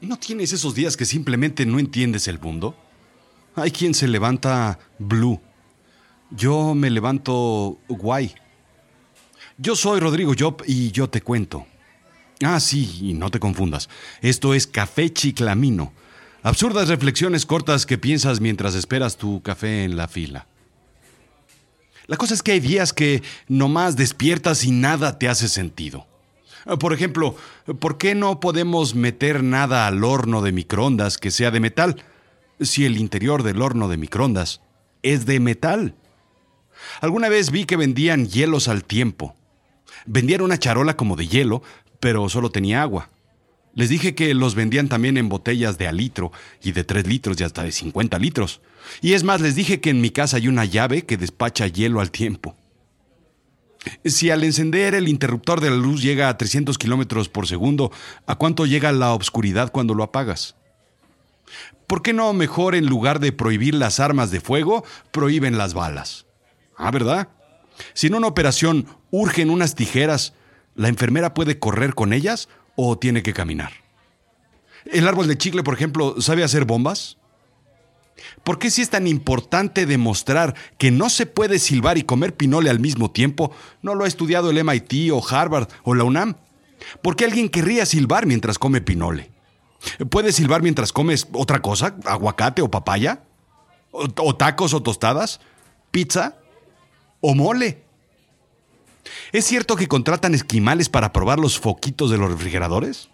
¿No tienes esos días que simplemente no entiendes el mundo? Hay quien se levanta blue. Yo me levanto guay. Yo soy Rodrigo Job y yo te cuento. Ah, sí, y no te confundas. Esto es Café Chiclamino. Absurdas reflexiones cortas que piensas mientras esperas tu café en la fila. La cosa es que hay días que nomás despiertas y nada te hace sentido. Por ejemplo, ¿por qué no podemos meter nada al horno de microondas que sea de metal si el interior del horno de microondas es de metal? Alguna vez vi que vendían hielos al tiempo. Vendían una charola como de hielo, pero solo tenía agua. Les dije que los vendían también en botellas de a litro y de 3 litros y hasta de 50 litros. Y es más, les dije que en mi casa hay una llave que despacha hielo al tiempo. Si al encender el interruptor de la luz llega a 300 kilómetros por segundo, ¿a cuánto llega la obscuridad cuando lo apagas? ¿Por qué no mejor en lugar de prohibir las armas de fuego, prohíben las balas? Ah, ¿verdad? Si en una operación urgen unas tijeras, ¿la enfermera puede correr con ellas o tiene que caminar? ¿El árbol de chicle, por ejemplo, sabe hacer bombas? ¿Por qué si es tan importante demostrar que no se puede silbar y comer pinole al mismo tiempo, no lo ha estudiado el MIT o Harvard o la UNAM? ¿Por qué alguien querría silbar mientras come pinole? ¿Puedes silbar mientras comes otra cosa? ¿Aguacate o papaya? ¿O, tacos o tostadas? ¿Pizza? ¿O mole? ¿Es cierto que contratan esquimales para probar los foquitos de los refrigeradores?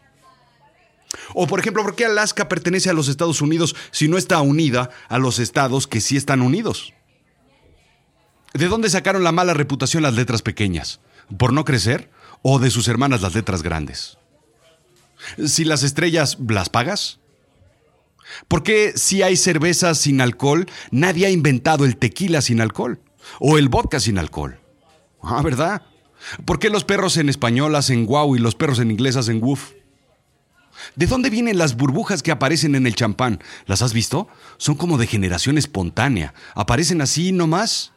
O por ejemplo, ¿por qué Alaska pertenece a los Estados Unidos si no está unida a los estados que sí están unidos? ¿De dónde sacaron la mala reputación las letras pequeñas? ¿Por no crecer? ¿O de sus hermanas las letras grandes? Si las estrellas las pagas. ¿Por qué si hay cerveza sin alcohol, nadie ha inventado el tequila sin alcohol? ¿O el vodka sin alcohol? Ah, ¿verdad? ¿Por qué los perros en español hacen guau y los perros en inglés hacen woof? ¿De dónde vienen las burbujas que aparecen en el champán? ¿Las has visto? Son como de generación espontánea. ¿Aparecen así nomás?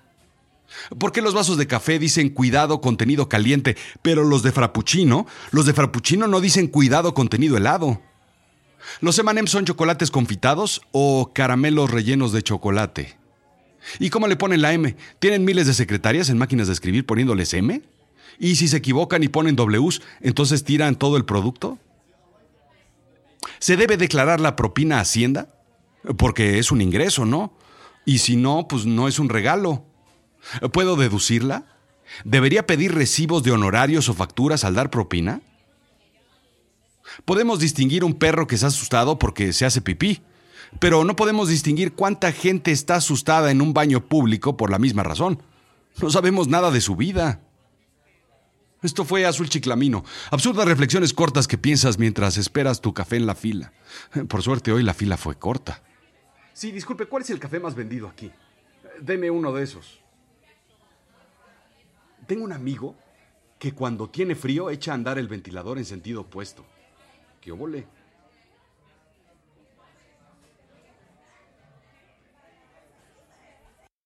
¿Por qué los vasos de café dicen cuidado contenido caliente, pero los de frappuccino, los de frappuccino no dicen cuidado contenido helado? ¿Los M&M's son chocolates confitados o caramelos rellenos de chocolate? ¿Y cómo le ponen la M? ¿Tienen miles de secretarias en máquinas de escribir poniéndoles M? ¿Y si se equivocan y ponen Ws, entonces tiran todo el producto? ¿Se debe declarar la propina a Hacienda? Porque es un ingreso, ¿no? Y si no, pues no es un regalo. ¿Puedo deducirla? ¿Debería pedir recibos de honorarios o facturas al dar propina? Podemos distinguir un perro que se ha asustado porque se hace pipí, pero no podemos distinguir cuánta gente está asustada en un baño público por la misma razón. No sabemos nada de su vida. Esto fue Azul Chiclamino. Absurdas reflexiones cortas que piensas mientras esperas tu café en la fila. Por suerte hoy la fila fue corta. Sí, disculpe, ¿cuál es el café más vendido aquí? Deme uno de esos. Tengo un amigo que cuando tiene frío echa a andar el ventilador en sentido opuesto. ¿Qué obole?